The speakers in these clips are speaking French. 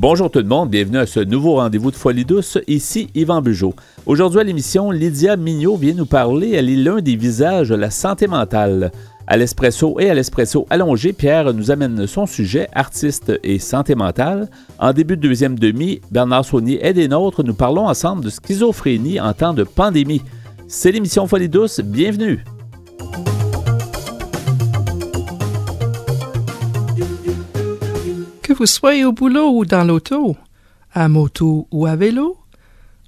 Bonjour tout le monde, bienvenue à ce nouveau rendez-vous de Folie douce. Ici Yvan Bugeaud. Aujourd'hui à l'émission, Lydia Mignot vient nous parler. Elle est l'un des visages de la santé mentale. À l'espresso et à l'espresso allongé, Pierre nous amène son sujet, artiste et santé mentale. En début de deuxième demi, Bernard Saunier est des nôtres. Nous parlons ensemble de schizophrénie en temps de pandémie. C'est l'émission Folie douce. Bienvenue. Vous soyez au boulot ou dans l'auto, à moto ou à vélo,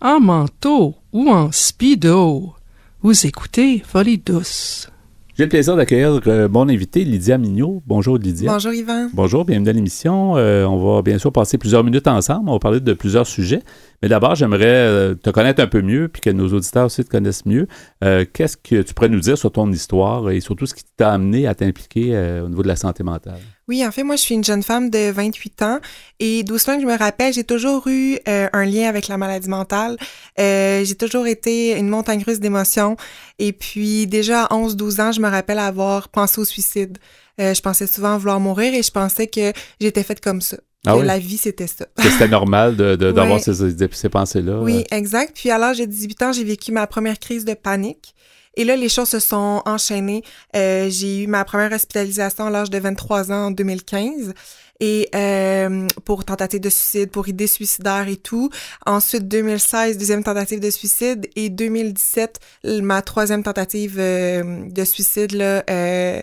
en manteau ou en speedo, vous écoutez Folie douce. J'ai le plaisir d'accueillir euh, mon invité, Lydia Mignot. Bonjour Lydia. Bonjour Yvan. Bonjour, bienvenue à l'émission. Euh, on va bien sûr passer plusieurs minutes ensemble. On va parler de plusieurs sujets. Mais d'abord, j'aimerais euh, te connaître un peu mieux, puis que nos auditeurs aussi te connaissent mieux. Qu'est-ce que tu pourrais nous dire sur ton histoire et surtout ce qui t'a amené à t'impliquer au niveau de la santé mentale? Oui, en fait, moi, je suis une jeune femme de 28 ans et doucement que je me rappelle, j'ai toujours eu euh, un lien avec la maladie mentale. Euh, j'ai toujours été une montagne russe d'émotions et puis déjà à 11-12 ans, je me rappelle avoir pensé au suicide. Euh, je pensais souvent vouloir mourir et je pensais que j'étais faite comme ça. Ah que la vie, c'était ça. c'était normal d'avoir de, ces, ces pensées-là. Oui, exact. Puis à l'âge de 18 ans, j'ai vécu ma première crise de panique. Et là, les choses se sont enchaînées. Euh, j'ai eu ma première hospitalisation à l'âge de 23 ans en 2015 et euh, pour tentative de suicide, pour idée suicidaire et tout. Ensuite, 2016, deuxième tentative de suicide et 2017, ma troisième tentative euh, de suicide là. Euh,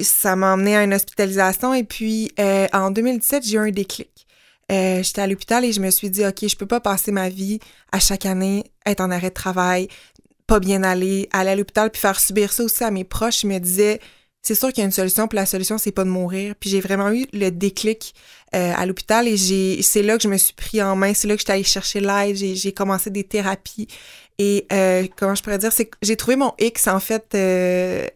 ça m'a emmené à une hospitalisation et puis euh, en 2017, j'ai eu un déclic. Euh, j'étais à l'hôpital et je me suis dit, OK, je peux pas passer ma vie à chaque année, être en arrêt de travail, pas bien aller, aller à l'hôpital puis faire subir ça aussi à mes proches. Je me disais, c'est sûr qu'il y a une solution, puis la solution, c'est pas de mourir. Puis j'ai vraiment eu le déclic euh, à l'hôpital et j'ai c'est là que je me suis pris en main, c'est là que j'étais allée chercher l'aide, j'ai commencé des thérapies. Et euh, comment je pourrais dire, c'est que j'ai trouvé mon X, en fait, euh,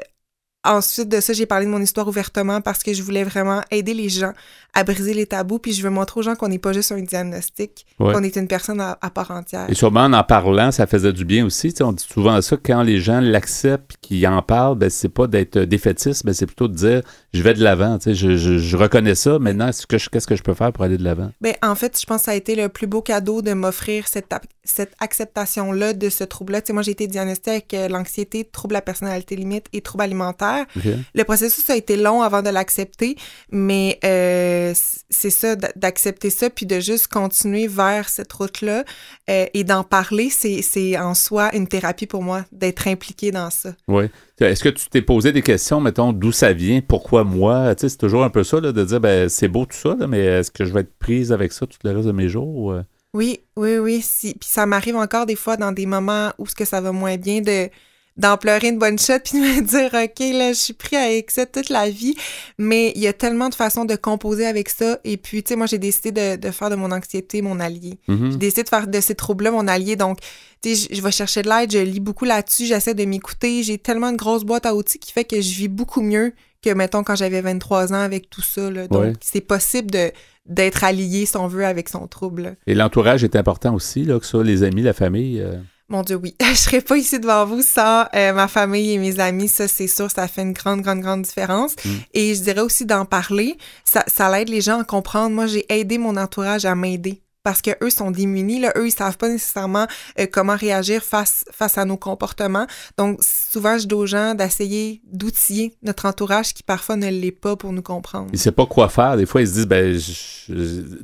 Ensuite de ça, j'ai parlé de mon histoire ouvertement parce que je voulais vraiment aider les gens à briser les tabous, puis je veux montrer aux gens qu'on n'est pas juste un diagnostic, qu'on est une personne à, part entière. Et sûrement en en parlant, ça faisait du bien aussi. on dit souvent ça, quand les gens l'acceptent, qu'ils en parlent, ben, c'est pas d'être défaitiste, mais c'est plutôt de dire je vais de l'avant. Je, je, je, reconnais ça, maintenant, qu'est-ce que je peux faire pour aller de l'avant? Ben, en fait, je pense que ça a été le plus beau cadeau de m'offrir cette, cette acceptation-là de ce trouble-là. Moi, j'ai été diagnostiquée avec euh, l'anxiété, trouble à personnalité limite et trouble alimentaire. Le processus a été long avant de l'accepter, mais euh, c'est ça, d'accepter ça, puis de juste continuer vers cette route-là euh, et d'en parler, c'est en soi une thérapie pour moi, d'être impliquée dans ça. Oui. Est-ce que tu t'es posé des questions, mettons, d'où ça vient, pourquoi moi? Tu sais, c'est toujours un peu ça, de dire, ben, c'est beau tout ça, mais est-ce que je vais être prise avec ça tout le reste de mes jours? Oui, oui, oui. Si, puis ça m'arrive encore des fois dans des moments où ce que ça va moins bien de d'en pleurer une bonne shot puis de me dire OK là je suis pris avec ça toute la vie mais il y a tellement de façons de composer avec ça et puis tu sais moi j'ai décidé de, de, faire de mon anxiété mon allié mm-hmm. j'ai décidé de faire de ces troubles là mon allié donc tu sais je vais chercher de l'aide je lis beaucoup là-dessus j'essaie de m'écouter j'ai tellement de grosses boîtes à outils qui fait que je vis beaucoup mieux que mettons quand j'avais 23 ans avec tout ça là. donc c'est possible de d'être allié, si on veut, avec son trouble. Et l'entourage est important aussi, là, que ça, les amis, la famille. Euh? Mon Dieu, oui. Je serais pas ici devant vous sans euh, ma famille et mes amis. Ça, c'est sûr, ça fait une grande, grande, grande différence. Mm. Et je dirais aussi d'en parler. Ça, ça aide les gens à comprendre. Moi, j'ai aidé mon entourage à m'aider parce que eux sont démunis là, eux ils savent pas nécessairement euh, comment réagir face face à nos comportements. Donc souvent je dis aux gens d'essayer d'outiller notre entourage qui parfois ne l'est pas pour nous comprendre. Ils savent pas quoi faire, des fois ils se disent ben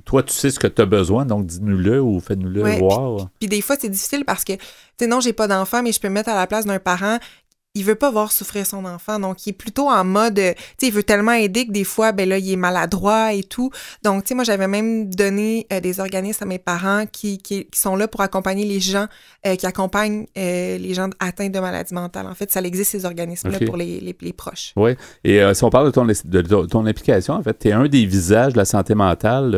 toi tu sais ce que tu as besoin donc dis-nous-le ou fais-nous-le voir. Puis, des fois c'est difficile parce que tu sais non, j'ai pas d'enfant mais je peux me mettre à la place d'un parent il veut pas voir souffrir son enfant. Donc, il est plutôt en mode, tu sais, il veut tellement aider que des fois, ben là, il est maladroit et tout. Donc, tu sais, moi, j'avais même donné euh, des organismes à mes parents qui, qui, sont là pour accompagner les gens, euh, qui accompagnent euh, les gens atteints de maladies mentales. En fait, ça existe, ces organismes-là, pour les, les, les, proches. Oui. Et si on parle de ton, de ton implication, en fait, tu es un des visages de la santé mentale.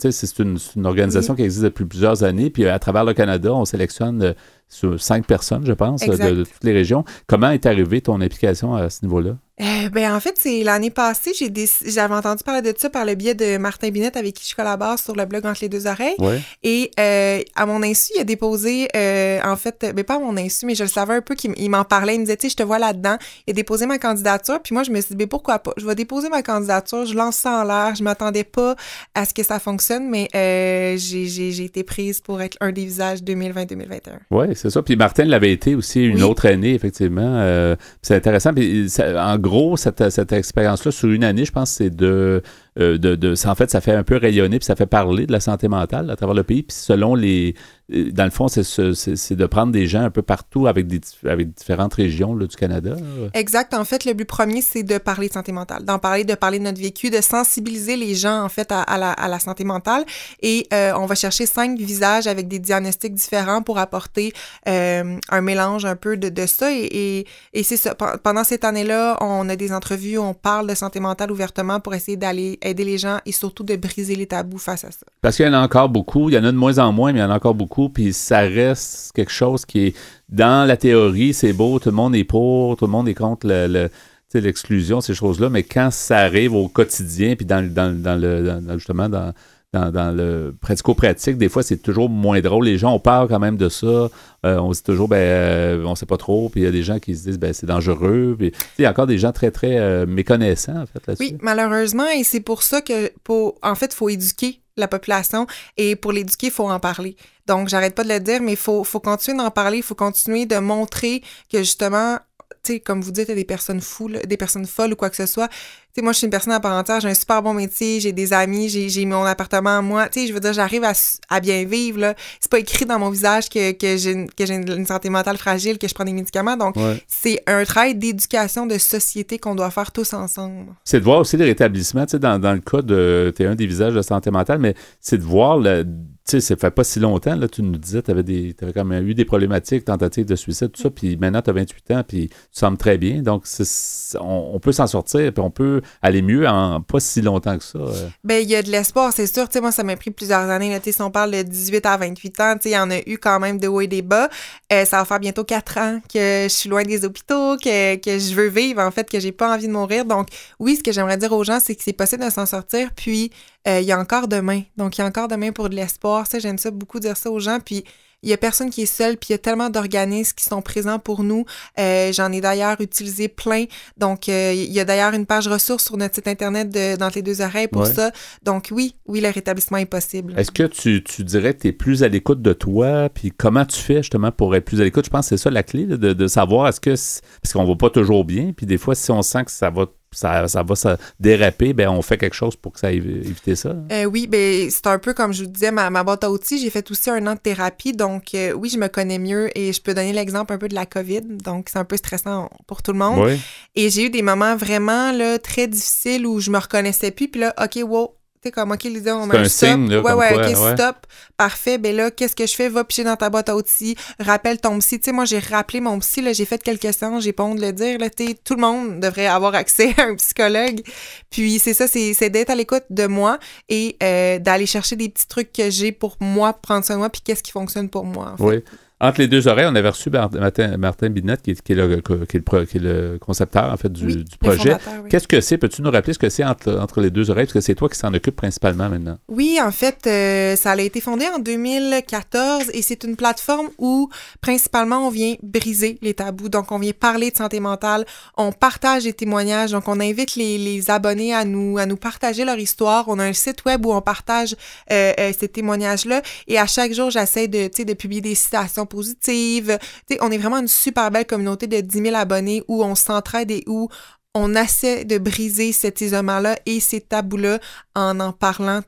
tu sais, c'est une, une, organisation qui existe depuis plusieurs années. Puis, à travers le Canada, on sélectionne sur cinq personnes, je pense, de, toutes les régions. Comment est arrivée ton implication à ce niveau-là? Euh, ben en fait, c'est l'année passée, j'ai j'avais entendu parler de ça par le biais de Martin Binette avec qui je collabore sur le blog Entre les deux oreilles. Et euh, à mon insu, il a déposé, euh, en fait, mais ben, pas à mon insu, mais je le savais un peu qu'il m'en parlait. Il me disait, tu sais, je te vois là-dedans. Il a déposé ma candidature. Puis moi, je me suis dit, mais pourquoi pas? Je vais déposer ma candidature, je lance ça en l'air. Je m'attendais pas à ce que ça fonctionne, mais j'ai été prise pour être un des visages 2020-2021. Oui, c'est ça. Puis Martin l'avait été aussi une autre année, effectivement. c'est intéressant. Puis en gros, cette, cette expérience-là, sur une année, je pense c'est de euh, de, en fait, ça fait un peu rayonner, puis ça fait parler de la santé mentale à travers le pays. Puis selon les. Euh, dans le fond, c'est, de prendre des gens un peu partout avec, des, avec différentes régions du Canada. Exact. En fait, le but premier, c'est de parler de santé mentale, d'en parler, de parler de notre vécu, de sensibiliser les gens, en fait, à, la, à la, santé mentale. Et euh, on va chercher cinq visages avec des diagnostics différents pour apporter un mélange un peu de, de ça. Et, et c'est ça. Pendant cette année-là, on a des entrevues, on parle de santé mentale ouvertement pour essayer d'aller aider les gens et surtout de briser les tabous face à ça. Parce qu'il y en a encore beaucoup, il y en a de moins en moins, mais il y en a encore beaucoup, puis ça reste quelque chose qui est, dans la théorie, c'est beau, tout le monde est pour, tout le monde est contre le, l'exclusion, ces choses-là, mais quand ça arrive au quotidien, puis dans, dans, dans le, justement, dans, dans, le pratico-pratique, des fois, c'est toujours moins drôle. Les gens, on parle quand même de ça. Euh, on se dit toujours, ben, euh, on sait pas trop. Puis il y a des gens qui se disent, ben, c'est dangereux. Puis il y a encore des gens très, très euh, méconnaissants, en fait, là-dessus. Oui, malheureusement. Et c'est pour ça que, pour, en fait, il faut éduquer la population. Et pour l'éduquer, il faut en parler. Donc, j'arrête pas de le dire, mais il faut, faut continuer d'en parler. Il faut continuer de montrer que, justement, tu sais, comme vous dites, il y a des personnes fous, des personnes folles ou quoi que ce soit sais, moi, je suis une personne à part entière, j'ai un super bon métier, j'ai des amis, j'ai mon appartement à moi. Tu sais, je veux dire, j'arrive à, à, bien vivre, là. C'est pas écrit dans mon visage que, que j'ai une, une, santé mentale fragile, que je prends des médicaments. Donc, c'est un travail d'éducation de société qu'on doit faire tous ensemble. C'est de voir aussi les rétablissements, tu sais, dans, dans le cas de, t'es un des visages de santé mentale, mais c'est de voir le, tu sais, ça fait pas si longtemps, là, tu nous disais, tu avais, des, avais quand même eu des problématiques, tentatives de suicide, tout ça, puis maintenant, tu as 28 ans, puis tu sembles très bien. Donc, on, peut s'en sortir, puis on peut aller mieux en pas si longtemps que ça. Euh. Ben, il y a de l'espoir, c'est sûr. Moi, ça m'a pris plusieurs années. Si on parle de 18 à 28 ans, il y en a eu quand même de hauts et des bas. Euh, ça va faire bientôt 4 ans que je suis loin des hôpitaux, que, que je veux vivre, en fait, que j'ai pas envie de mourir. Donc, oui, ce que j'aimerais dire aux gens, c'est que c'est possible de s'en sortir, puis euh, il y a encore demain. Donc, il y a encore demain pour de l'espoir. J'aime ça beaucoup dire ça aux gens. Puis, il y a personne qui est seul, puis il y a tellement d'organismes qui sont présents pour nous. Euh, j'en ai d'ailleurs utilisé plein. Donc, euh, il y a d'ailleurs une page ressources sur notre site internet de Dans les deux oreilles pour ça. Donc, oui, oui, le rétablissement est possible. Est-ce que tu, tu, dirais que tu es plus à l'écoute de toi, puis comment tu fais justement pour être plus à l'écoute? Je pense que c'est ça la clé, de, de savoir est-ce que, parce qu'on va pas toujours bien, puis des fois, si on sent que ça va ça, ça va se déraper, ben on fait quelque chose pour que ça éviter ça. Euh, oui, ben c'est un peu comme je vous disais, ma, ma boîte à outils, j'ai fait aussi un an de thérapie, donc euh, oui, je me connais mieux et je peux donner l'exemple un peu de la COVID, donc c'est un peu stressant pour tout le monde. Et j'ai eu des moments vraiment là, très difficiles où je me reconnaissais plus, puis là, ok, wow, sais, comme, OK, Lisa, on met un, stop. Signe, ouais, ouais, OK, stop. Parfait. Ben là, qu'est-ce que je fais? Va picher dans ta boîte à outils. Rappelle ton psy. Tu sais, moi, j'ai rappelé mon psy, là, j'ai fait quelques séances, j'ai pas honte de le dire, là, tu tout le monde devrait avoir accès à un psychologue. Puis, c'est ça, c'est d'être à l'écoute de moi et euh, d'aller chercher des petits trucs que j'ai pour moi, prendre soin de moi, puis qu'est-ce qui fonctionne pour moi, en fait. Oui. Entre les deux oreilles, on avait reçu Martin, Martin Binette, qui est, qui, est le, qui, est le, concepteur en fait, du, projet. Qu'est-ce que c'est? Peux-tu nous rappeler ce que c'est entre, entre les deux oreilles? Parce que c'est toi qui s'en occupe principalement maintenant. Oui, en fait, euh, ça a été fondé en 2014 et c'est une plateforme où principalement on vient briser les tabous. Donc, on vient parler de santé mentale, on partage des témoignages, donc on invite les, les abonnés à nous, à nous partager leur histoire. On a un site web où on partage euh, euh, ces témoignages-là et à chaque jour, j'essaie de, de publier des citations positive. on est vraiment une super belle communauté de 10 000 abonnés où on s'entraide et où on essaie de briser cet isolement-là et ces tabous-là en en parlant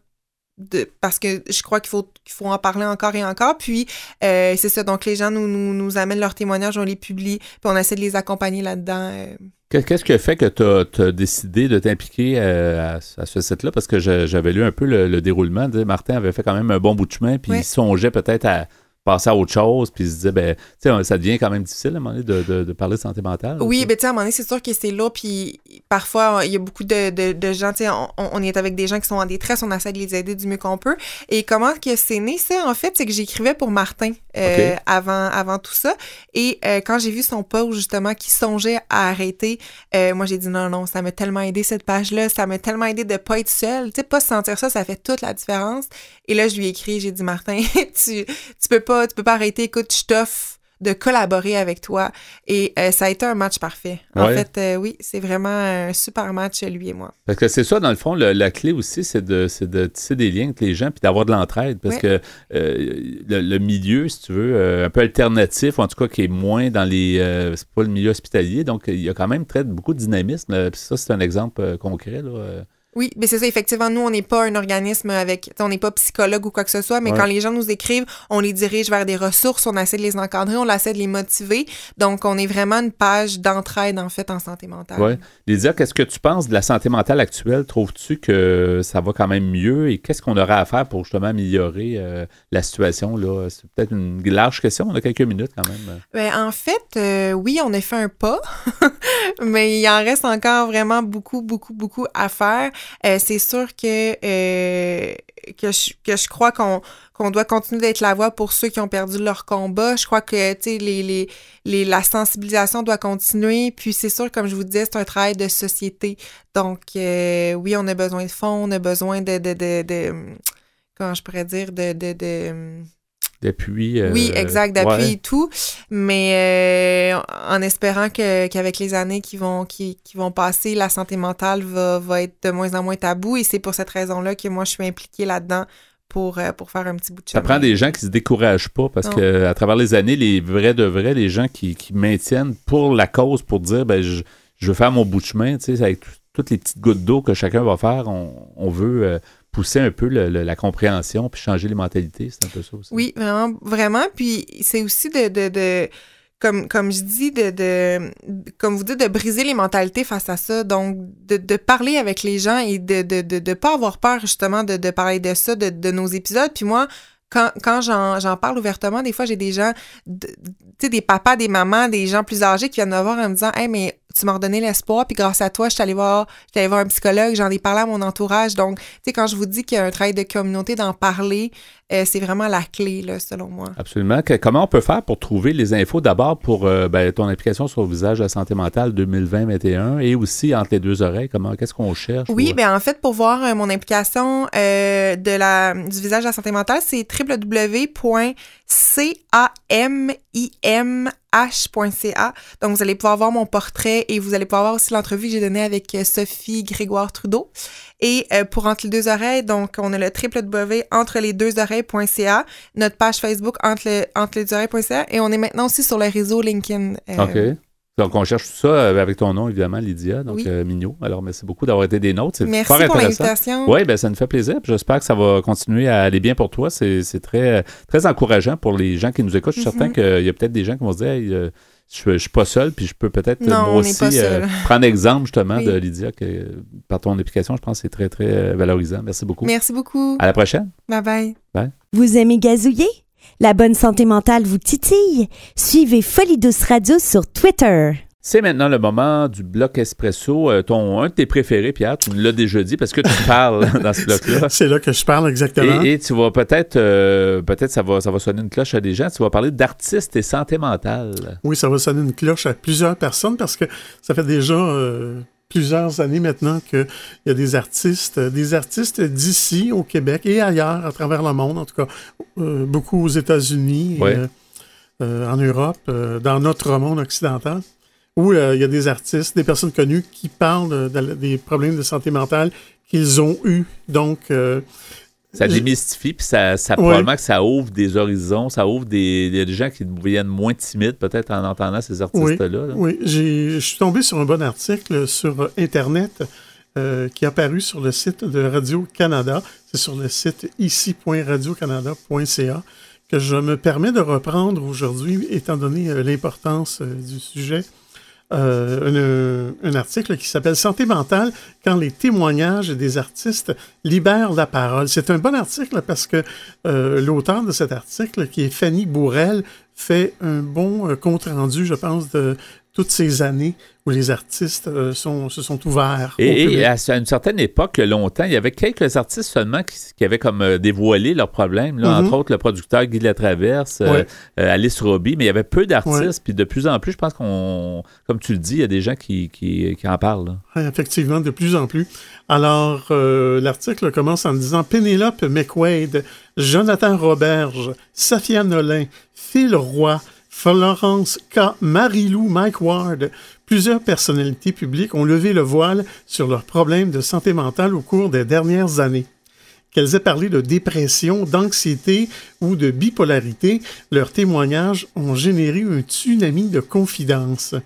de, parce que je crois qu'il faut, qu'il faut en parler encore et encore. Puis, euh, c'est ça. Donc, les gens nous, nous, nous, amènent leurs témoignages, on les publie, puis on essaie de les accompagner là-dedans. Euh. Qu'est-ce qui fait que tu as, décidé de t'impliquer euh, à, ce site-là? Parce que j'avais lu un peu le, déroulement. Martin avait fait quand même un bon bout de chemin, puis il songeait peut-être à passer à autre chose, puis se disaient, ben, tu sais, ça devient quand même difficile à un moment donné de, de, parler de santé mentale. Oui, mais ben, tu sais, à un moment donné, c'est sûr que c'est là, puis parfois, il y a beaucoup de, de gens, tu sais, on, on, est avec des gens qui sont en détresse, on essaie de les aider du mieux qu'on peut. Et comment que c'est né, ça, en fait, c'est que j'écrivais pour Martin euh, avant, avant tout ça. Et euh, quand j'ai vu son post, justement, qui songeait à arrêter, euh, moi, j'ai dit non, non, ça m'a tellement aidé, cette page-là, ça m'a tellement aidé de pas être seule. Tu sais, pas sentir ça, ça fait toute la différence. Et là, je lui ai écrit, j'ai dit, Martin, tu, tu peux pas, tu peux pas arrêter, écoute, je t'offre de collaborer avec toi. Et euh, ça a été un match parfait. En fait, euh, oui, c'est vraiment un super match, lui et moi. Parce que c'est ça, dans le fond, la clé aussi, c'est de, de tisser des liens avec les gens puis d'avoir de l'entraide. Parce que euh, le, milieu, si tu veux, un peu alternatif, en tout cas qui est moins dans les. c'est pas le milieu hospitalier, donc il y a quand même très, beaucoup de dynamisme. ça, c'est un exemple concret. Là, oui, mais c'est ça, effectivement, nous, on n'est pas un organisme avec, on n'est pas psychologue ou quoi que ce soit, mais quand les gens nous écrivent, on les dirige vers des ressources, on essaie de les encadrer, on essaie de les motiver. Donc, on est vraiment une page d'entraide, en fait, en santé mentale. Oui. Lydia, qu'est-ce que tu penses de la santé mentale actuelle? Trouves-tu que ça va quand même mieux? Et qu'est-ce qu'on aura à faire pour justement améliorer euh, la situation? là? C'est peut-être une large question, on a quelques minutes quand même. Bien, en fait, euh, oui, on a fait un pas, mais il en reste encore vraiment beaucoup, beaucoup, beaucoup à faire. Euh, c'est sûr que, euh, que, je, que je crois qu'on qu'on doit continuer d'être la voix pour ceux qui ont perdu leur combat. Je crois que tu les, les, les, la sensibilisation doit continuer. Puis c'est sûr, comme je vous disais, c'est un travail de société. Donc euh, oui, on a besoin de fonds, on a besoin de, de, de, de comment je pourrais dire, de, de, de d'appui. Euh, oui, exact, d'appui et tout. Mais euh, en espérant que, qu'avec les années qui vont, qui, qui, vont passer, la santé mentale va, va être de moins en moins tabou. Et c'est pour cette raison-là que moi, je suis impliquée là-dedans pour, euh, pour faire un petit bout de chemin. Ça prend des gens qui se découragent pas parce que à travers les années, les vrais de vrais, les gens qui, qui maintiennent pour la cause, pour dire ben, je, je veux faire mon bout de chemin, tu sais, avec toutes les petites gouttes d'eau que chacun va faire, on, on veut pousser un peu la compréhension puis changer les mentalités. C'est un peu ça aussi. Oui, vraiment, vraiment. Puis c'est aussi de, de, comme, comme je dis, de, de, comme vous dites, de briser les mentalités face à ça. Donc, de, de parler avec les gens et de ne de, de, pas avoir peur, justement, de, de parler de ça, de, de nos épisodes. Puis moi, quand, quand j'en parle ouvertement, des fois, j'ai des gens, tu sais, des papas, des mamans, des gens plus âgés qui viennent me voir en me disant Hey, mais tu m'as redonné l'espoir, puis grâce à toi, je suis allée voir, allée voir un psychologue, j'en ai parlé à mon entourage. Donc, tu sais, quand je vous dis qu'il y a un travail de communauté, d'en parler, euh, c'est vraiment la clé, là, selon moi. Absolument. comment on peut faire pour trouver les infos d'abord pour euh, ben, ton implication sur le visage de la santé mentale 2020-2021 et aussi entre les deux oreilles? Comment, qu'est-ce qu'on cherche? Oui, bien, en fait, pour voir euh, mon implication de la, du visage de la santé mentale, c'est www.camim h.ca. Donc, vous allez pouvoir voir mon portrait et vous allez pouvoir voir aussi l'entrevue que j'ai donnée avec euh, Sophie Grégoire Trudeau. Et euh, pour Entre les deux oreilles, donc, on a le www entre les deux oreilles.ca, notre page Facebook entre, entre les deux oreilles.ca et on est maintenant aussi sur le réseau LinkedIn. Euh. Donc, on cherche tout ça euh, avec ton nom, évidemment, Lydia, donc euh, Mignot. Alors, merci beaucoup d'avoir été des nôtres. Merci pour l'invitation. Oui, ben, ça nous fait plaisir. J'espère que ça va continuer à aller bien pour toi. C'est très, très encourageant pour les gens qui nous écoutent. Je suis certain mhm. qu'il y a peut-être des gens qui vont se dire euh, je ne suis pas seul, puis je peux peut-être moi aussi prendre exemple justement de Lydia, que par ton application, je pense que c'est très, très valorisant. Merci beaucoup. Merci beaucoup. À la prochaine. Bye bye. Bye. Vous aimez gazouiller? La bonne santé mentale vous titille? Suivez Folie Douce Radio sur Twitter. C'est maintenant le moment du bloc espresso. Euh, ton, un de tes préférés, Pierre, tu me l'as déjà dit parce que tu parles dans ce bloc-là. C'est là que je parle exactement. Et, tu vas peut-être, euh, peut-être ça va, ça va sonner une cloche à des gens. Tu vas parler d'artistes et santé mentale. Oui, ça va sonner une cloche à plusieurs personnes parce que ça fait déjà euh, plusieurs années maintenant qu'il y a des artistes, des artistes d'ici au Québec et ailleurs à travers le monde, en tout cas beaucoup aux États-Unis, en Europe, dans notre monde occidental, où il y a des artistes, des personnes connues qui parlent des problèmes de santé mentale qu'ils ont eus. Donc, ça démystifie, puis ça, ça probablement que ça ouvre des horizons, ça ouvre des, des gens qui deviennent moins timides peut-être en entendant ces artistes-là. Oui, je suis tombé sur un bon article sur Internet euh, qui est apparu sur le site de Radio-Canada. C'est sur le site ici.radiocanada.ca que je me permets de reprendre aujourd'hui, étant donné euh, l'importance euh, du sujet. Euh, un, article qui s'appelle Santé mentale quand les témoignages des artistes libèrent la parole. C'est un bon article parce que euh, l'auteur de cet article, qui est Fanny Bourrel, fait un bon euh, compte-rendu, je pense, de toutes ces années où les artistes euh, sont, se sont ouverts. Et, à, une certaine époque, longtemps, il y avait quelques artistes seulement qui, avaient comme euh, dévoilé leurs problèmes. Là, Entre autres, le producteur Guy Latraverse, euh, Alice Roby, mais il y avait peu d'artistes. Puis de plus en plus, je pense qu'on, comme tu le dis, il y a des gens qui, qui, en parlent. effectivement, de plus en plus. Alors, l'article commence en disant Pénélope McQuaid, Jonathan Roberge, Safia Nolin, Phil Roy, Florence K. Marilou Mike Ward, plusieurs personnalités publiques ont levé le voile sur leurs problèmes de santé mentale au cours des dernières années. Qu'elles aient parlé de dépression, d'anxiété ou de bipolarité, leurs témoignages ont généré un tsunami de confidences.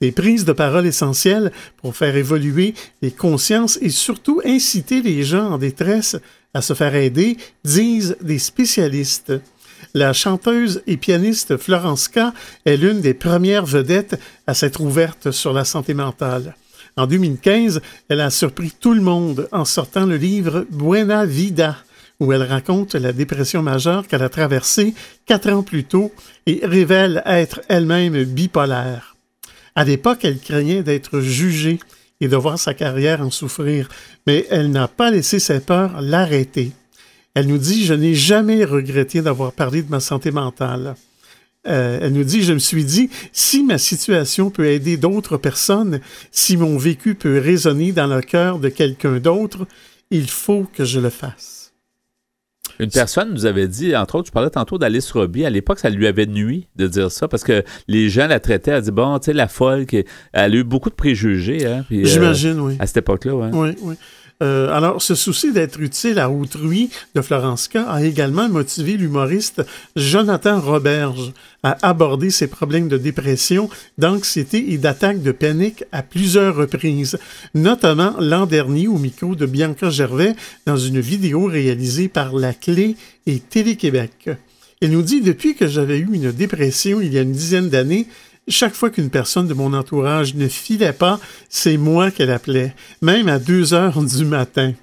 Des prises de parole essentielles pour faire évoluer les consciences et surtout inciter les gens en détresse à se faire aider, disent des spécialistes. La chanteuse et pianiste Florence K. est l'une des premières vedettes à s'être ouverte sur la santé mentale. En 2015, elle a surpris tout le monde en sortant le livre Buena Vida, où elle raconte la dépression majeure qu'elle a traversée quatre ans plus tôt et révèle être elle-même bipolaire. À l'époque, elle craignait d'être jugée et de voir sa carrière en souffrir, mais elle n'a pas laissé ses peurs l'arrêter. Elle nous dit, je n'ai jamais regretté d'avoir parlé de ma santé mentale. Euh, elle nous dit, je me suis dit, si ma situation peut aider d'autres personnes, si mon vécu peut résonner dans le cœur de quelqu'un d'autre, il faut que je le fasse. Une personne nous avait dit, entre autres, je parlais tantôt d'Alice Roby, à l'époque, ça lui avait nuit de dire ça parce que les gens la traitaient, elle dit, bon, tu sais, la folle, elle a eu beaucoup de préjugés. Hein, euh, J'imagine, oui. À cette époque-là, ouais. Oui, oui. Euh, alors, ce souci d'être utile à autrui de Florence K a également motivé l'humoriste Jonathan Roberge à aborder ses problèmes de dépression, d'anxiété et d'attaque de panique à plusieurs reprises, notamment l'an dernier au micro de Bianca Gervais dans une vidéo réalisée par La Clé et Télé-Québec. Il nous dit Depuis que j'avais eu une dépression il y a une dizaine d'années, chaque fois qu'une personne de mon entourage ne filait pas, c'est moi qu'elle appelait, même à 2 heures du matin.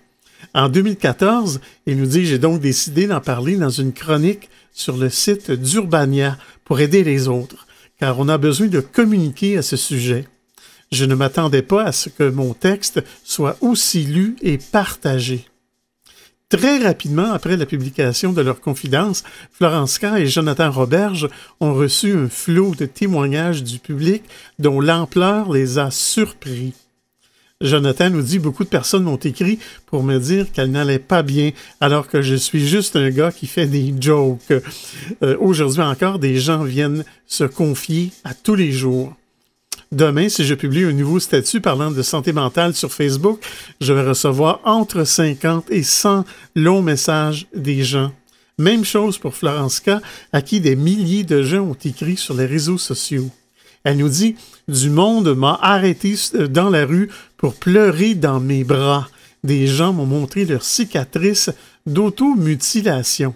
En 2014, il nous dit J'ai donc décidé d'en parler dans une chronique sur le site d'Urbania pour aider les autres, car on a besoin de communiquer à ce sujet. Je ne m'attendais pas à ce que mon texte soit aussi lu et partagé. Très rapidement après la publication de leur confidence, Florence K. et Jonathan Roberge ont reçu un flot de témoignages du public dont l'ampleur les a surpris. Jonathan nous dit beaucoup de personnes m'ont écrit pour me dire qu'elle n'allait pas bien alors que je suis juste un gars qui fait des jokes. Euh, aujourd'hui encore, des gens viennent se confier à tous les jours. Demain, si je publie un nouveau statut parlant de santé mentale sur Facebook, je vais recevoir entre 50 et 100 longs messages des gens. Même chose pour Florence K, à qui des milliers de gens ont écrit sur les réseaux sociaux. Elle nous dit Du monde m'a arrêté euh, dans la rue pour pleurer dans mes bras. Des gens m'ont montré leurs cicatrices d'automutilation.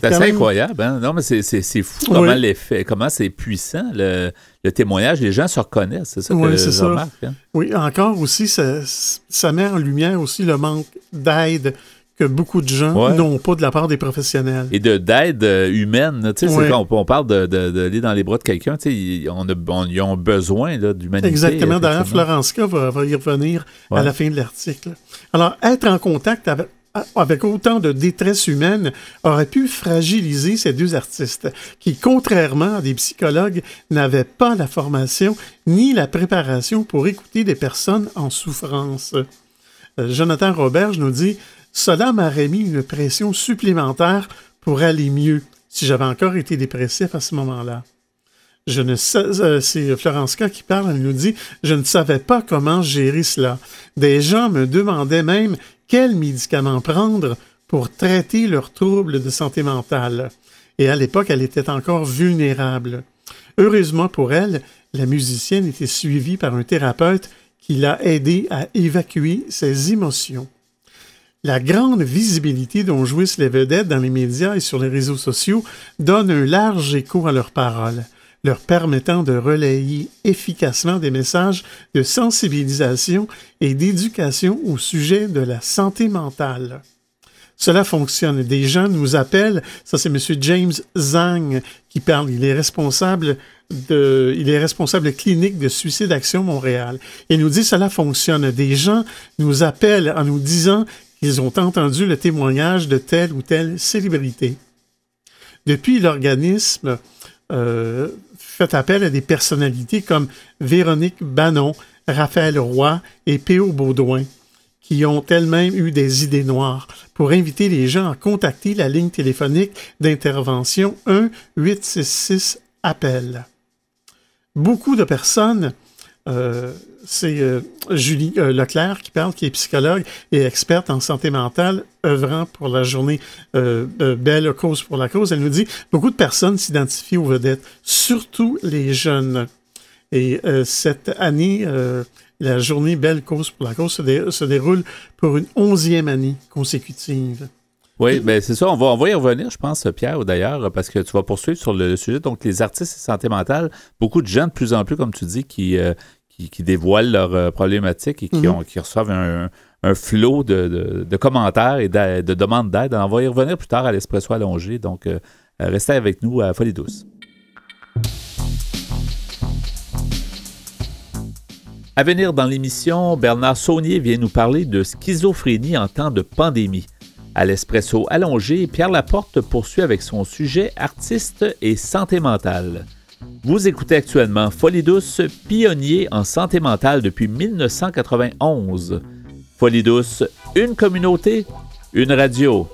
C'est assez incroyable, hein? Non, mais c'est fou comment l'effet, comment c'est puissant, le, témoignage. Les gens se reconnaissent, c'est ça que oui, je remarque. Hein? Oui, encore aussi, ça, ça, met en lumière aussi le manque d'aide que beaucoup de gens n'ont pas de la part des professionnels. Et d'aide euh, humaine. Tu sais, quand on, parle d'aller de, dans les bras de quelqu'un, tu sais, on ils ont besoin d'humanité. Exactement. D'ailleurs, Florence K va, va, y revenir à la fin de l'article. Alors, être en contact avec, avec autant de détresse humaine, aurait pu fragiliser ces deux artistes, qui, contrairement à des psychologues, n'avaient pas la formation ni la préparation pour écouter des personnes en souffrance. Euh, Jonathan Roberge nous dit Cela m'aurait mis une pression supplémentaire pour aller mieux si j'avais encore été dépressif à ce moment-là. Je ne sais, euh, c'est Florence K qui parle, elle nous dit, je ne savais pas comment gérer cela. Des gens me demandaient même quels médicaments prendre pour traiter leurs troubles de santé mentale. Et à l'époque, elle était encore vulnérable. Heureusement pour elle, la musicienne était suivie par un thérapeute qui l'a aidée à évacuer ses émotions. La grande visibilité dont jouissent les vedettes dans les médias et sur les réseaux sociaux donne un large écho à leurs paroles. Leur permettant de relayer efficacement des messages de sensibilisation et d'éducation au sujet de la santé mentale. Cela fonctionne. Des gens nous appellent. Ça, c'est M. James Zhang qui parle. Il est responsable de, il est responsable clinique de Suicide Action Montréal. Il nous dit cela fonctionne. Des gens nous appellent en nous disant qu'ils ont entendu le témoignage de telle ou telle célébrité. Depuis, l'organisme euh, fait appel à des personnalités comme Véronique Bannon, Raphaël Roy et P.O. Baudouin qui ont elles-mêmes eu des idées noires pour inviter les gens à contacter la ligne téléphonique d'intervention 1-866 appel. Beaucoup de personnes, euh, c'est euh, Julie euh, Leclerc qui parle, qui est psychologue et experte en santé mentale, œuvrant pour la journée Belle Cause pour la cause. Elle nous dit beaucoup de personnes s'identifient aux vedettes, surtout les jeunes. Et cette année, la journée Belle Cause pour la cause se, déroule pour une onzième année consécutive. Oui, ben c'est ça. On va, on y revenir, je pense, Pierre, d'ailleurs, parce que tu vas poursuivre sur le sujet. Donc, les artistes et santé mentale, beaucoup de gens de plus en plus, comme tu dis, qui, euh, qui, dévoilent leurs euh, problématiques et qui, mhm. ont, qui reçoivent un, flot de, commentaires et de, demandes d'aide. On va y revenir plus tard à l'Espresso allongé. Donc, euh, restez avec nous à Folie Douce. À venir dans l'émission, Bernard Saunier vient nous parler de schizophrénie en temps de pandémie. À l'espresso allongé, Pierre Laporte poursuit avec son sujet artiste et santé mentale. Vous écoutez actuellement Folie pionnier en santé mentale depuis 1991. Folie une communauté, une radio.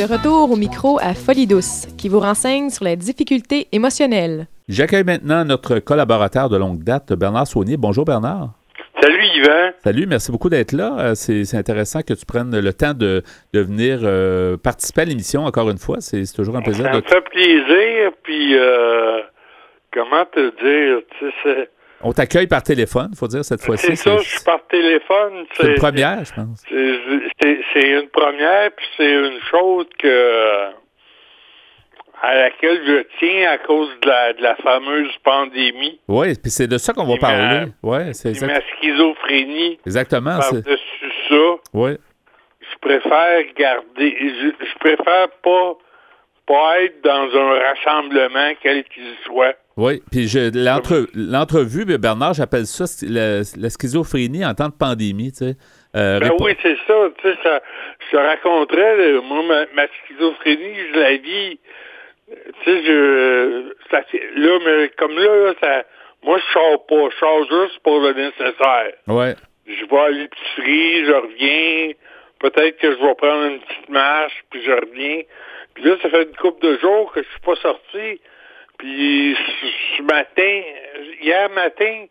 De retour au micro à Folie Douce, qui vous renseigne sur les difficultés émotionnelles. J'accueille maintenant notre collaborateur de longue date, Bernard Saunier. Bonjour Bernard. Salut Yvan. Salut, merci beaucoup d'être là. Euh, c'est intéressant que tu prennes le temps de, venir euh, participer à l'émission encore une fois. C'est toujours un plaisir. Ça me fait plaisir, puis euh, comment te dire, tu sais, on t'accueille par téléphone, il faut dire, cette fois-ci. C'est ça, je suis par téléphone. C'est une première, je pense. C'est une première, puis c'est une chose que à laquelle je tiens à cause de la, de la fameuse pandémie. Oui, puis c'est de ça qu'on va parler. Ouais, c'est Ma schizophrénie. Exactement. Par-dessus ça. Oui. Je préfère garder. Je, je préfère pas, pas être dans un rassemblement, quel qu'il soit. Oui, puis l'entrevue, ben, Bernard, j'appelle ça la, schizophrénie en temps de pandémie, tu sais. Euh, ben oui, c'est ça, tu sais, ça, je te raconterais, moi, ma, schizophrénie, je la vis, tu sais, je, ça, là, mais comme là, ça, moi, je sors pas, je sors juste pour le nécessaire. Ouais. Je vais à l'épicerie, je reviens, peut-être que je vais prendre une petite marche, puis je reviens. Puis là, ça fait une couple de jours que je suis pas sorti. Puis ce matin, hier matin,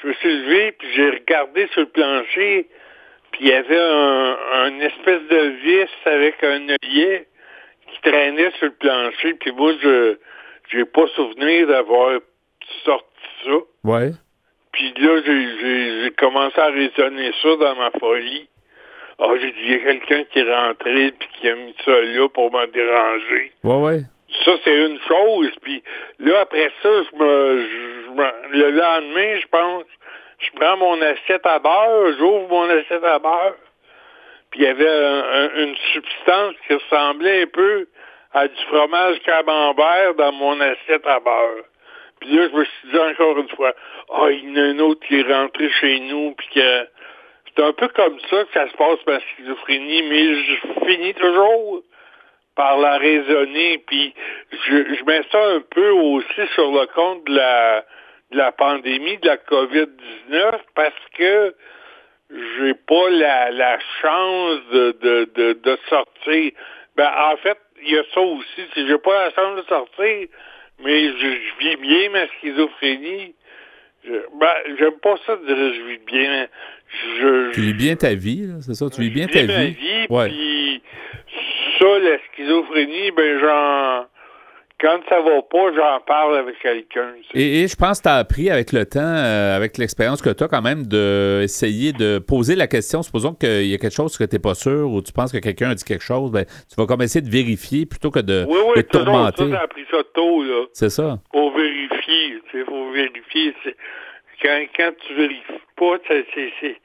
je me suis levé, puis j'ai regardé sur le plancher, puis il y avait un, espèce de vis avec un œillet qui traînait sur le plancher, puis moi, je j'ai pas souvenir d'avoir sorti ça. Ouais. Puis là, j'ai commencé à raisonner ça dans ma folie. Ah, j'ai dit, il y a quelqu'un qui est rentré puis qui a mis ça là pour me déranger. Ouais, ouais. Ça, c'est une chose. Puis là, après ça, je me, je le lendemain, je pense, je prends mon assiette à beurre, j'ouvre mon assiette à beurre, puis il y avait une substance qui ressemblait un peu à du fromage camembert dans mon assiette à beurre. Puis là, je me suis dit encore une fois, ah, oh, il y en a un autre qui est rentré chez nous, puis que c'est un peu comme ça que ça se passe ma schizophrénie, mais je finis toujours par la raisonner. Puis je, mets ça un peu aussi sur le compte de la, de la pandémie, de la COVID-19, parce que j'ai pas la, chance de, de, de, sortir. Ben, en fait, il y a ça aussi. Si j'ai pas la chance de sortir, mais je, vis bien ma schizophrénie. Je, ben, j'aime pas ça de dire je vis bien. Je, tu vis bien ta vie, c'est ça? Tu vis bien ta vie? vie ça, la schizophrénie, ben j'en quand ça va pas, j'en parle avec quelqu'un. Et, je pense que tu as appris avec le temps, euh, avec l'expérience que tu as quand même, d'essayer de poser la question. Supposons qu'il y a quelque chose que tu n'es pas sûr ou tu penses que quelqu'un a dit quelque chose, ben, tu vas comme essayer de vérifier plutôt que de, oui, oui, de tourmenter. Oui, appris ça tôt. là. C'est ça. Faut vérifier. Il faut vérifier. Quand, quand tu vérifies pas, c'est,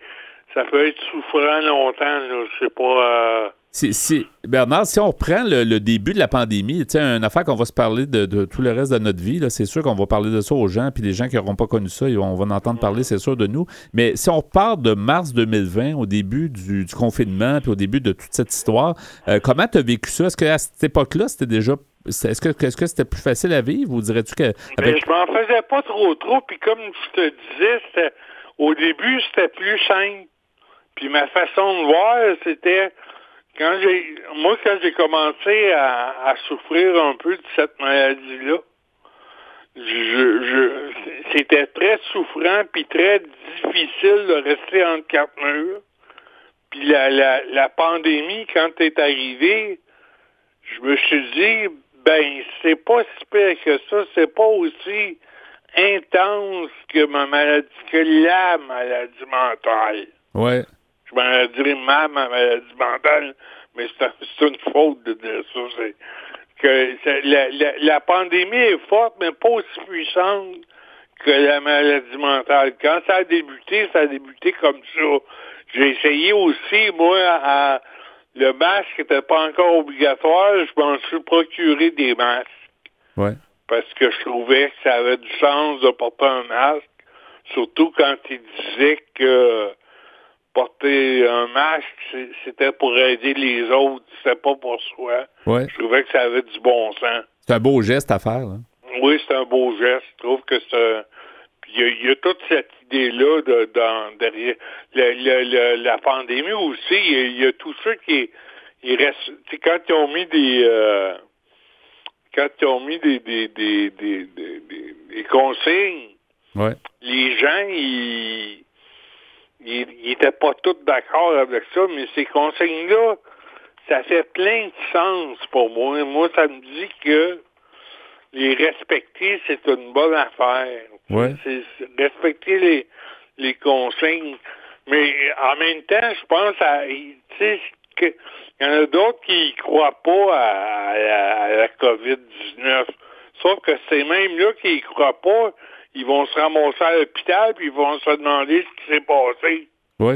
ça peut être souffrant longtemps. C'est pas... Euh, si, Bernard, si on reprend le, début de la pandémie, une affaire qu'on va se parler de, tout le reste de notre vie, c'est sûr qu'on va parler de ça aux gens, puis les gens qui n'auront pas connu ça, on va en entendre parler, c'est sûr, de nous. Mais si on repart de mars 2020, au début du, confinement, puis au début de toute cette histoire, euh, comment tu as vécu ça? Est-ce qu'à cette époque-là, c'était déjà est-ce que est-ce que c'était plus facile à vivre ou dirais-tu que avec... je m'en faisais pas trop trop puis comme je te disais au début c'était plus simple puis ma façon de voir c'était quand j'ai moi quand j'ai commencé à, souffrir un peu de cette maladie là je, je c'était très souffrant puis très difficile de rester entre quatre murs. Puis la, la, la pandémie quand est arrivée je me suis dit ben c'est pas si pire que ça c'est pas aussi intense que ma maladie que la maladie mentale. Ouais je m'en dirais ma, ma maladie mentale, mais c'est une faute de dire ça. que la, pandémie est forte, mais pas aussi puissante que la maladie mentale. Quand ça a débuté, ça a débuté comme ça. J'ai essayé aussi, moi, à, le masque n'était pas encore obligatoire, je m'en suis procuré des masques. Ouais. Parce que je trouvais que ça avait du sens de porter un masque, surtout quand il disait que porter un masque, c'était pour aider les autres, c'était pas pour soi. Je trouvais que ça avait du bon sens. C'est un beau geste à faire. Oui, c'est un beau geste. Je trouve que c'est il y, a toute cette idée-là de, dans, derrière la pandémie aussi. Il y, a tout ça qui il reste. Quand ils ont mis des euh, quand ils ont mis des des, des, des, des consignes, les gens ils ils n'étaient pas tous d'accord avec ça, mais ces consignes-là, ça fait plein de sens pour moi. Moi, ça me dit que les respecter, c'est une bonne affaire. Ouais. C'est respecter les, les consignes. Mais en même temps, je pense à, tu sais, qu'il y en a d'autres qui ne croient pas à, la COVID-19. Sauf que c'est même là qui ne croient pas ils vont se ramasser à l'hôpital, puis ils vont se demander ce qui s'est passé. Oui.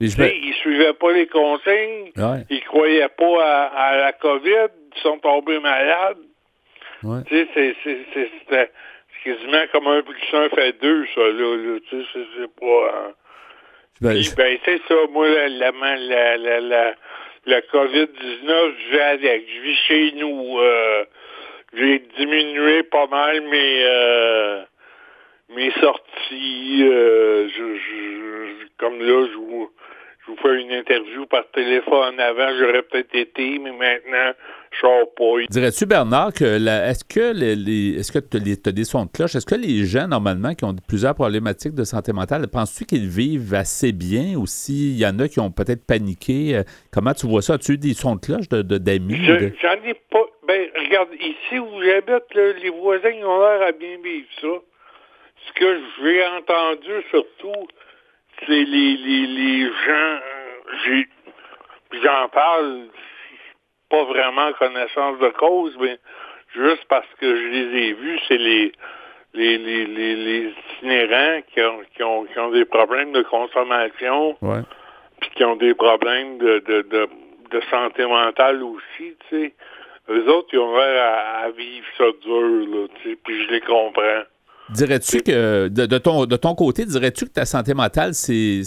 Ils ne suivaient pas les consignes, ouais. ils croyaient pas à, la COVID, ils sont tombés malades. Ouais. Tu sais, c'est quasiment comme un plus un fait deux, ça, là. Tu sais, c'est pas... Hein. Ben, ben c'est ça, moi, la, la, la, la, la COVID-19, je vais avec. Je vis chez nous. Euh, j'ai diminué pas mal mes... Euh, mes sorties, euh, je, comme là, je vous, je vous fais une interview par téléphone. Avant, j'aurais peut-être été, mais maintenant, je sors pas. Dirais-tu, Bernard, que est-ce que les, est-ce que tu as des sons de cloche? Est-ce que les gens, normalement, qui ont plusieurs problématiques de santé mentale, penses-tu qu'ils vivent assez bien ou s'il y en a qui ont peut-être paniqué? Euh, comment tu vois ça? As-tu eu des sons de cloche de, d'amis? J'en ai pas. Ben, regarde, ici où j'habite, les voisins ont l'air à bien vivre ça ce que j'ai entendu surtout, c'est les, les, les gens, j'ai, j'en parle pas vraiment connaissance de cause, mais juste parce que je les ai vus, c'est les, les, les, les, itinérants qui ont, qui, ont, qui ont des problèmes de consommation, puis qui ont des problèmes de, de, de, de santé mentale aussi, tu sais. Eux autres, ils ont l'air à, vivre ça dur, là, tu sais, puis je les comprends. Dirais-tu que, de, ton, de ton côté, dirais-tu que ta santé mentale s'est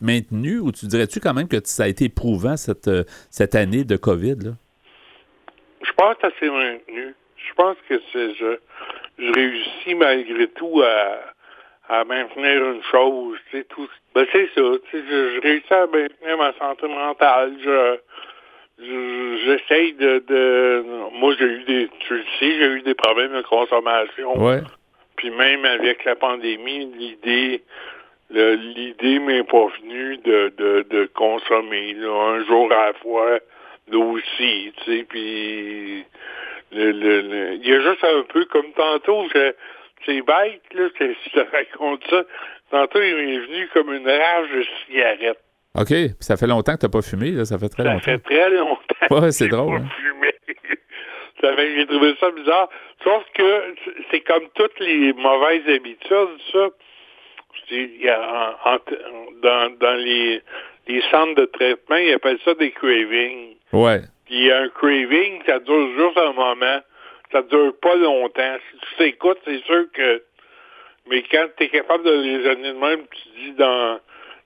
maintenue ou tu dirais-tu quand même que ça a été éprouvant cette, cette année de COVID? Là? Je pense que ça s'est maintenu. Je pense que je, je réussis malgré tout à, à maintenir une chose. Tout, ben c'est ça. Je, je, réussis à maintenir ma santé mentale. Je, j'essaye de, de, Moi, j'ai eu des. Tu le sais, j'ai eu des problèmes de consommation. Ouais. Puis même avec la pandémie, l'idée l'idée m'est pas venue de, de, de consommer un jour à la fois aussi, tu sais, puis le, le, le- il y a juste un peu comme tantôt, c'est bête, là, c'est- je te raconte ça. Tantôt, il m'est venu comme une rage de cigarette. OK. Puis ça fait longtemps que tu n'as pas fumé, là. Ça fait très Ça longtemps. fait très longtemps. Ouais, que c'est drôle, pas hein. fumé. J'ai trouvé ça bizarre. Sauf que c'est comme toutes les mauvaises habitudes, ça. Il y a en- en- dans, dans les, les centres de traitement, ils appellent ça des cravings. Ouais. Puis il y a un craving, ça dure juste un moment. Ça dure pas longtemps. Si tu t'écoutes, c'est sûr que. Mais quand tu es capable de les amener de même, tu dis dans,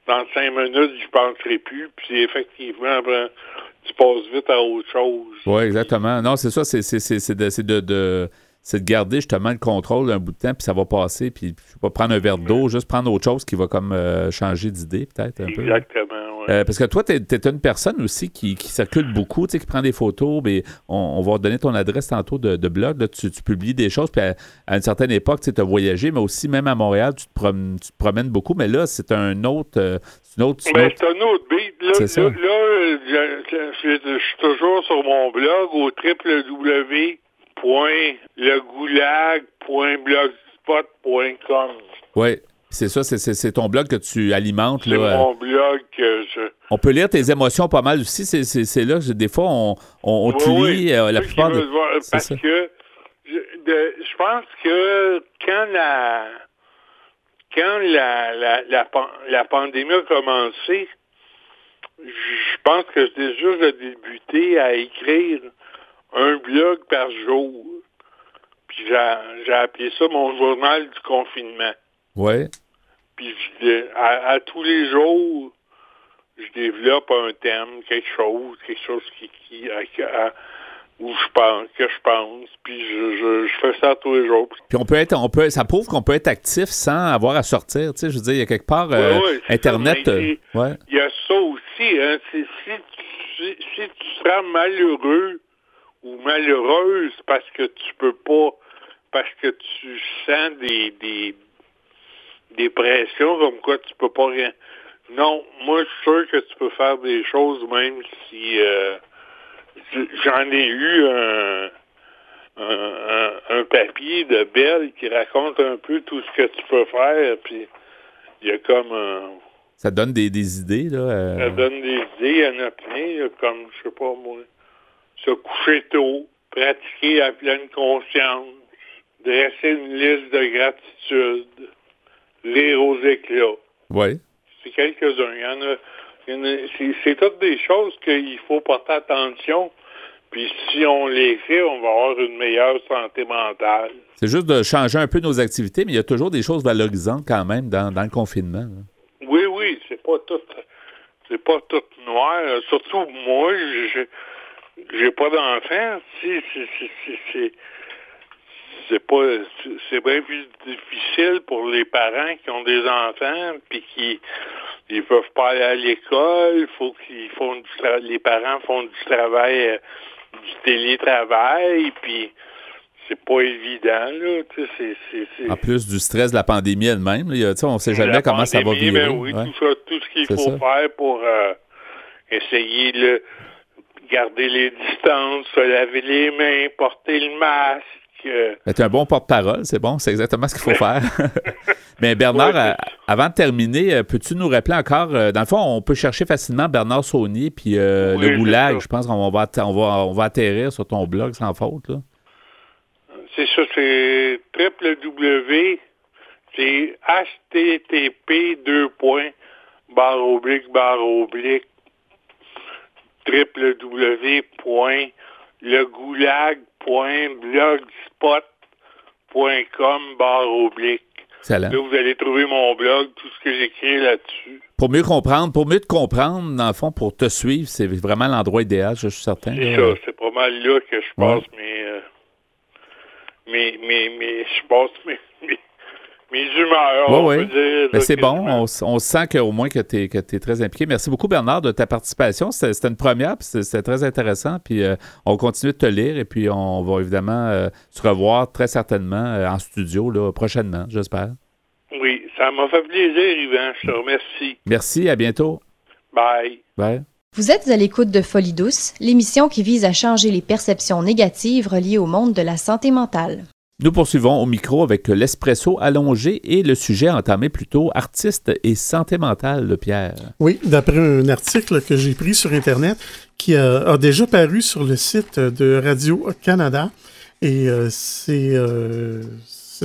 dans cinq minutes, je penserai plus. Puis effectivement, après, tu passes vite à autre chose. Oui, exactement. Non, c'est ça, c'est de, de, de- c'est de garder justement le contrôle un bout de temps, puis ça va passer, puis je sais pas prendre un verre d'eau, juste prendre autre chose qui va comme euh, changer d'idée, peut-être un peu. Exactement, ouais. Euh, parce que toi, tu es, une personne aussi qui, qui circule beaucoup, tu sais, qui prend des photos, mais on, on va te donner ton adresse tantôt de, de blog. Là, tu, tu publies des choses, puis à, à une certaine époque, tu as voyagé, mais aussi même à Montréal, tu te, prom- tu te promènes beaucoup, mais là, c'est un autre. euh, c'est Ben, un autre beat. Là, ça. là, je, je- je- je suis toujours sur mon blog au www.legoulag.blogspot.com. Ouais, c'est ça, c'est- ton blog que tu alimentes. C'est Là, euh, mon blog que je... On peut lire tes émotions pas mal aussi. C'est- C'est c'est là que des fois, on, on, on te Oui, lit oui. euh, la plupart des. veulent voir, Parce ça. que je, de- je pense que quand la quand la, la, la, la pandémie a commencé, je pense que j'étais juste de débuter à écrire un blog par jour. Puis j'ai appelé ça mon journal du confinement. Ouais. Puis à, à tous les jours, je développe un thème, quelque chose, quelque chose qui, qui à- à- où je pense, que je pense. Puis je, je, je fais ça tous les jours. Puis on peut être, on peut, ça prouve qu'on peut être actif sans avoir à sortir. Tu sais, je veux dire, il y a quelque part euh, Ouais, ouais, c'est Internet. ça, euh, ouais. Il y a ça aussi. Hein, c'est- si, tu, si, si tu seras malheureux ou malheureuse parce que tu peux pas, parce que tu sens des, des, des pressions comme quoi tu peux pas rien. Non, moi je suis sûr que tu peux faire des choses même si euh, j'en ai eu un, un, un- papier de Belle qui raconte un peu tout ce que tu peux faire, puis il y a comme un, Ça donne des, des idées. Là, euh, ça donne des idées, plein, là, comme, je sais pas moi, se coucher tôt, pratiquer à pleine conscience, dresser une liste de gratitude, lire aux éclats. ouais. C'est quelques-uns. Il y en a, c'est, toutes des choses qu'il faut porter attention. Puis si on les fait, on va avoir une meilleure santé mentale. C'est juste de changer un peu nos activités, mais il y a toujours des choses valorisantes quand même dans, dans le confinement. là. Oui, oui, c'est pas tout, c'est pas tout noir. Surtout moi, j'ai, j'ai pas d'enfant. Si, c'est, c'est, pas, c'est- bien plus difficile pour les parents qui ont des enfants puis qui ils peuvent pas aller à l'école. Faut qu'ils font du tra- les parents font du travail, euh, du télétravail puis c'est pas évident là. Tu sais, c'est, c'est, c'est- En plus du stress de la pandémie elle-même, on ne sait jamais la comment ça va virer. ben oui, ouais. tout, ça, tout ce qu'il faut ça. faire pour euh, essayer de garder les distances, se laver les mains, porter le masque. t'es un bon porte-parole, c'est bon, c'est exactement ce qu'il faut faire. Mais Bernard, Ouais, euh, avant de terminer, euh, peux-tu nous rappeler encore, euh, dans le fond, on peut chercher facilement Bernard Saunier puis euh, Oui, le goulag. c'est. Je pense qu'on va, on va, on va atterrir sur ton blog sans faute. C'est ça, c'est www, c'est http deux points barre oblique barre oblique www.legoulag.blogspot.com barre oblique. Excellent. Là, vous allez trouver mon blog, tout ce que j'écris là-dessus. Pour mieux comprendre, pour mieux te comprendre, dans le fond, pour te suivre, c'est vraiment l'endroit idéal, je suis certain. C'est ça, c'est pas mal là que je passe mes, euh, mes, mes, mes, je passe mes, mes, humeurs. Oui, on oui. peut dire, Mais c'est bon, on, sent qu'au moins que tu es, que très impliqué. Merci beaucoup, Bernard, de ta participation. C'était une première, puis c'était c'était très intéressant. Puis euh, on continue de te lire et puis on va évidemment euh, se revoir très certainement euh, en studio là, prochainement, j'espère. Oui, ça m'a fait plaisir, Yvan. Je te remercie. Merci, à bientôt. Bye. Bye. Vous êtes à l'écoute de Folie douce, l'émission qui vise à changer les perceptions négatives reliées au monde de la santé mentale. Nous poursuivons au micro avec l'espresso allongé et le sujet entamé plutôt artiste et santé mentale, Pierre. Oui, d'après un article que j'ai pris sur Internet qui a, déjà paru sur le site de Radio-Canada. Et euh, c'est euh,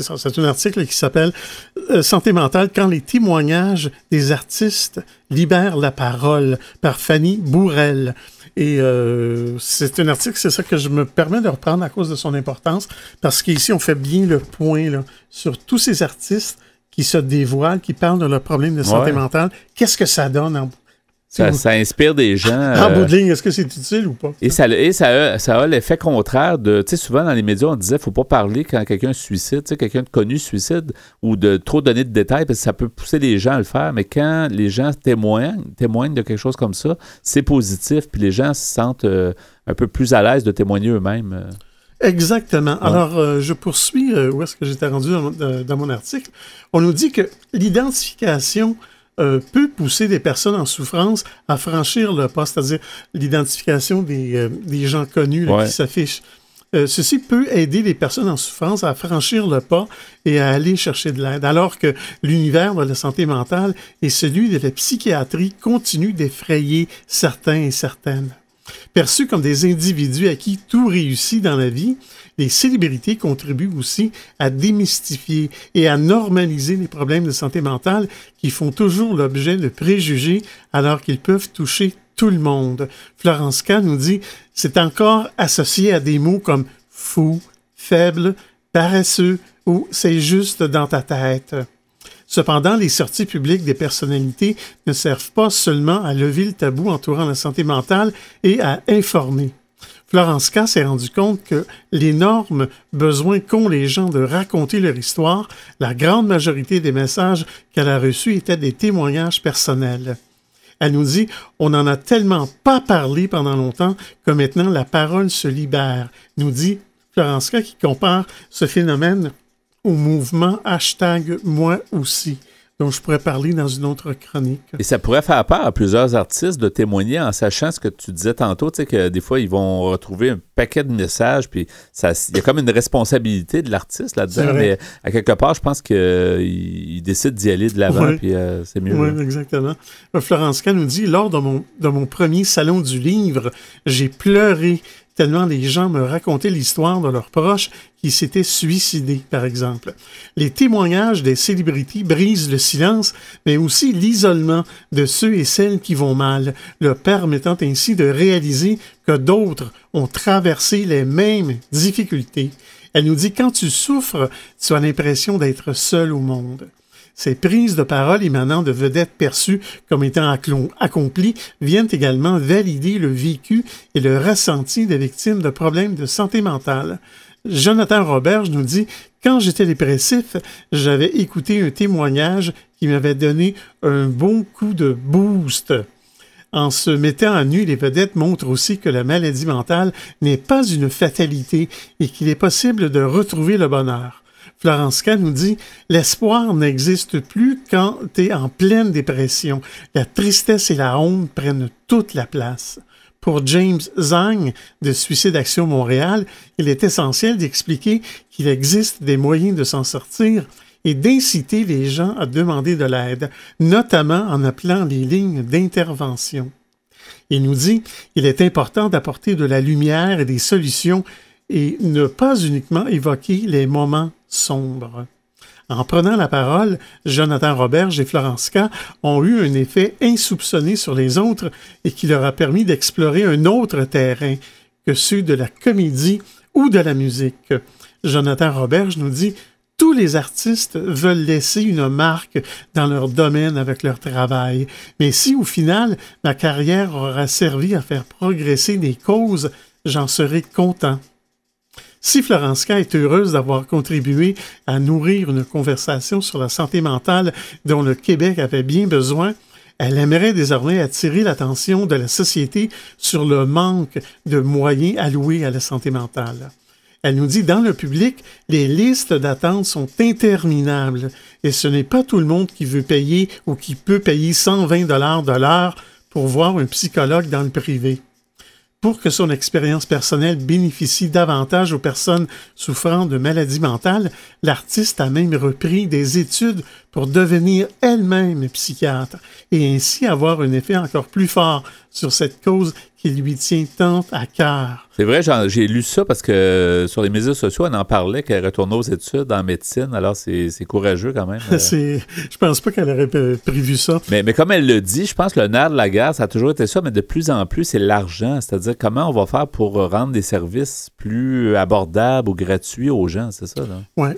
c'est un article qui s'appelle euh, Santé mentale quand les témoignages des artistes libèrent la parole par Fanny Bourrel. Et euh, c'est un article, c'est ça que je me permets de reprendre à cause de son importance, parce qu'ici, on fait bien le point là, sur tous ces artistes qui se dévoilent, qui parlent de leurs problèmes de santé mentale. Qu'est-ce que ça donne en, ça, inspire des gens. En bout de ligne, est-ce que c'est utile ou pas? Et ça, et ça a, ça a l'effet contraire de. Tu sais, souvent dans les médias, on disait faut pas parler quand quelqu'un suicide, quelqu'un de connu suicide, ou de trop donner de détails, parce que ça peut pousser les gens à le faire. Mais quand les gens témoignent, témoignent de quelque chose comme ça, c'est positif, puis les gens se sentent euh, un peu plus à l'aise de témoigner eux-mêmes. Euh. Exactement. Alors, euh, je poursuis où est-ce que j'étais rendu dans, mon article. On nous dit que l'identification euh, peut pousser des personnes en souffrance à franchir le pas, c'est-à-dire l'identification des, euh, des, gens connus qui s'affichent. Euh, ceci peut aider les personnes en souffrance à franchir le pas et à aller chercher de l'aide, alors que l'univers de la santé mentale et celui de la psychiatrie continuent d'effrayer certains et certaines. Perçus comme des individus à qui tout réussit dans la vie, les célébrités contribuent aussi à démystifier et à normaliser les problèmes de santé mentale qui font toujours l'objet de préjugés alors qu'ils peuvent toucher tout le monde. Florence K nous dit, c'est encore associé à des mots comme fou, faible, paresseux ou c'est juste dans ta tête. Cependant, les sorties publiques des personnalités ne servent pas seulement à lever le tabou entourant la santé mentale et à informer. Florence K. s'est rendu compte que l'énorme besoin qu'ont les gens de raconter leur histoire, la grande majorité des messages qu'elle a reçus étaient des témoignages personnels. Elle nous dit On n'en a tellement pas parlé pendant longtemps que maintenant la parole se libère, nous dit Florence K. qui compare ce phénomène au mouvement hashtag moi aussi dont je pourrais parler dans une autre chronique. Et ça pourrait faire peur à plusieurs artistes de témoigner en sachant ce que tu disais tantôt, tu sais, que des fois, ils vont retrouver un paquet de messages, puis il y a comme une responsabilité de l'artiste là-dedans, mais à quelque part, je pense qu'il décide d'y aller de l'avant, puis euh, c'est mieux. Oui, exactement. Florence K nous dit, lors de mon, de mon premier salon du livre, j'ai pleuré tellement les gens me racontaient l'histoire de leurs proches qui s'étaient suicidés, par exemple. Les témoignages des célébrités brisent le silence, mais aussi l'isolement de ceux et celles qui vont mal, leur permettant ainsi de réaliser que d'autres ont traversé les mêmes difficultés. Elle nous dit, quand tu souffres, tu as l'impression d'être seul au monde. Ces prises de parole émanant de vedettes perçues comme étant accomplies viennent également valider le vécu et le ressenti des victimes de problèmes de santé mentale. Jonathan Roberge nous dit Quand j'étais dépressif, j'avais écouté un témoignage qui m'avait donné un bon coup de boost. En se mettant à nu, les vedettes montrent aussi que la maladie mentale n'est pas une fatalité et qu'il est possible de retrouver le bonheur. Florence K nous dit L'espoir n'existe plus quand tu es en pleine dépression. La tristesse et la honte prennent toute la place. Pour James Zhang de Suicide Action Montréal, il est essentiel d'expliquer qu'il existe des moyens de s'en sortir et d'inciter les gens à demander de l'aide, notamment en appelant les lignes d'intervention. Il nous dit il est important d'apporter de la lumière et des solutions et ne pas uniquement évoquer les moments sombres. En prenant la parole, Jonathan Roberge et Florence K. ont eu un effet insoupçonné sur les autres et qui leur a permis d'explorer un autre terrain que ceux de la comédie ou de la musique. Jonathan Roberge nous dit tous les artistes veulent laisser une marque dans leur domaine avec leur travail. Mais si au final ma carrière aura servi à faire progresser des causes, j'en serai content. Si Florence K. est heureuse d'avoir contribué à nourrir une conversation sur la santé mentale dont le Québec avait bien besoin, elle aimerait désormais attirer l'attention de la société sur le manque de moyens alloués à la santé mentale. Elle nous dit, dans le public, les listes d'attente sont interminables et ce n'est pas tout le monde qui veut payer ou qui peut payer 120 dollars de l'heure pour voir un psychologue dans le privé. Pour que son expérience personnelle bénéficie davantage aux personnes souffrant de maladies mentales, l'artiste a même repris des études pour devenir elle-même psychiatre et ainsi avoir un effet encore plus fort sur cette cause qui lui tient tant à cœur. C'est vrai, j'ai lu ça parce que sur les médias sociaux, on en parlait qu'elle retournait aux études en médecine. Alors, c'est courageux quand même. Euh. je pense pas qu'elle aurait prévu ça. Mais, mais comme elle le dit, je pense que le nerf de la guerre, ça a toujours été ça, mais de plus en plus, c'est l'argent. C'est-à-dire comment on va faire pour rendre des services plus abordables ou gratuits aux gens, c'est ça? Oui.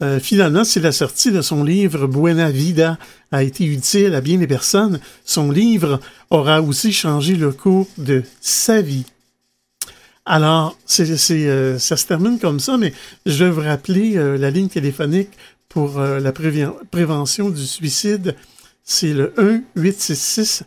Euh, finalement, si la sortie de son livre Buena Vida a été utile à bien des personnes, son livre aura aussi changé le cours de sa vie. Alors, euh, ça se termine comme ça, mais je vais vous rappeler euh, la ligne téléphonique pour la prévention du suicide. C'est le 1-866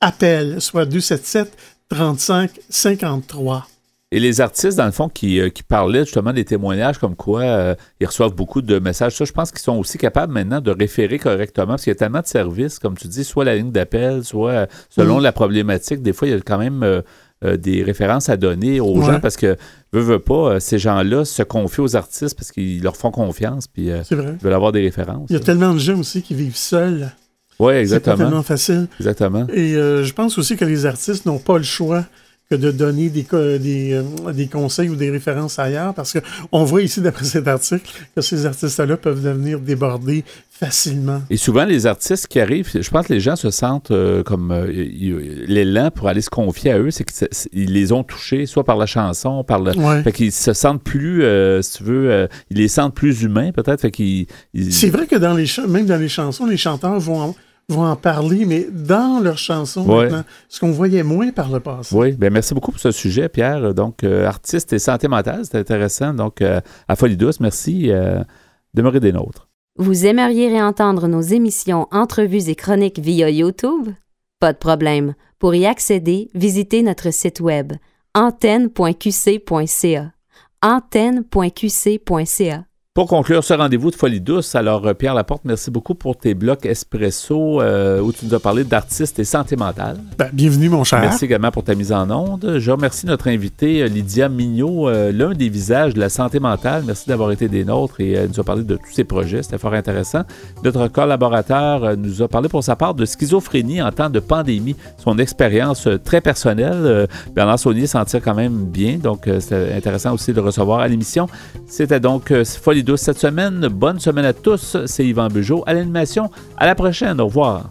appel, soit 277 35 53. Et les artistes, dans le fond, qui, euh, qui parlaient justement des témoignages comme quoi euh, ils reçoivent beaucoup de messages, ça, je pense qu'ils sont aussi capables maintenant de référer correctement parce qu'il y a tellement de services, comme tu dis, soit la ligne d'appel, soit euh, selon la problématique. Des fois, il y a quand même des références à donner aux gens parce que, veut, veut pas, ces gens-là se confient aux artistes parce qu'ils leur font confiance puis ils veulent avoir des références. Il y a tellement de gens aussi qui vivent seuls. Oui, exactement. C'est tellement facile. Exactement. Et je pense aussi que les artistes n'ont pas le choix que de donner des, des, euh, des, conseils ou des références ailleurs, parce qu'on voit ici, d'après cet article, que ces artistes-là peuvent devenir débordés facilement. Et souvent, les artistes qui arrivent, je pense que les gens se sentent euh, comme euh, l'élan pour aller se confier à eux, c'est qu'ils les ont touchés, soit par la chanson, par le... Fait qu'ils se sentent plus, si tu veux, ils les sentent plus humains, peut-être. Fait qu'ils... C'est vrai que dans les même dans les chansons, les chanteurs vont vont en parler, mais dans leurs chansons maintenant, ce qu'on voyait moins par le passé. Oui, bien merci beaucoup pour ce sujet, Pierre. Donc, euh, artiste et santé mentale, c'est intéressant. Donc, euh, à Folie Douce, merci. Euh, demeurez des nôtres. Vous aimeriez réentendre nos émissions, entrevues et chroniques via YouTube? Pas de problème. Pour y accéder, visitez notre site web antenne.qc.ca. antenne.qc.ca. Pour conclure ce rendez-vous de Folie douce, alors euh, Pierre Laporte, merci beaucoup pour tes blocs espresso euh, où tu nous as parlé d'artistes et santé mentale. Ben, bienvenue mon cher. Merci également pour ta mise en onde. Je remercie notre invité euh, Lydia Mignot, l'un des visages de la santé mentale. Merci d'avoir été des nôtres et nous a parlé de tous ses projets. C'était fort intéressant. Notre collaborateur nous a parlé pour sa part de schizophrénie en temps de pandémie. Son expérience très personnelle. Bernard Saunier s'en tire quand même bien, donc c'est intéressant aussi de le recevoir à l'émission. C'était donc Folie cette semaine. Bonne semaine à tous. C'est Yvan Bugeaud à l'animation. À la prochaine. Au revoir.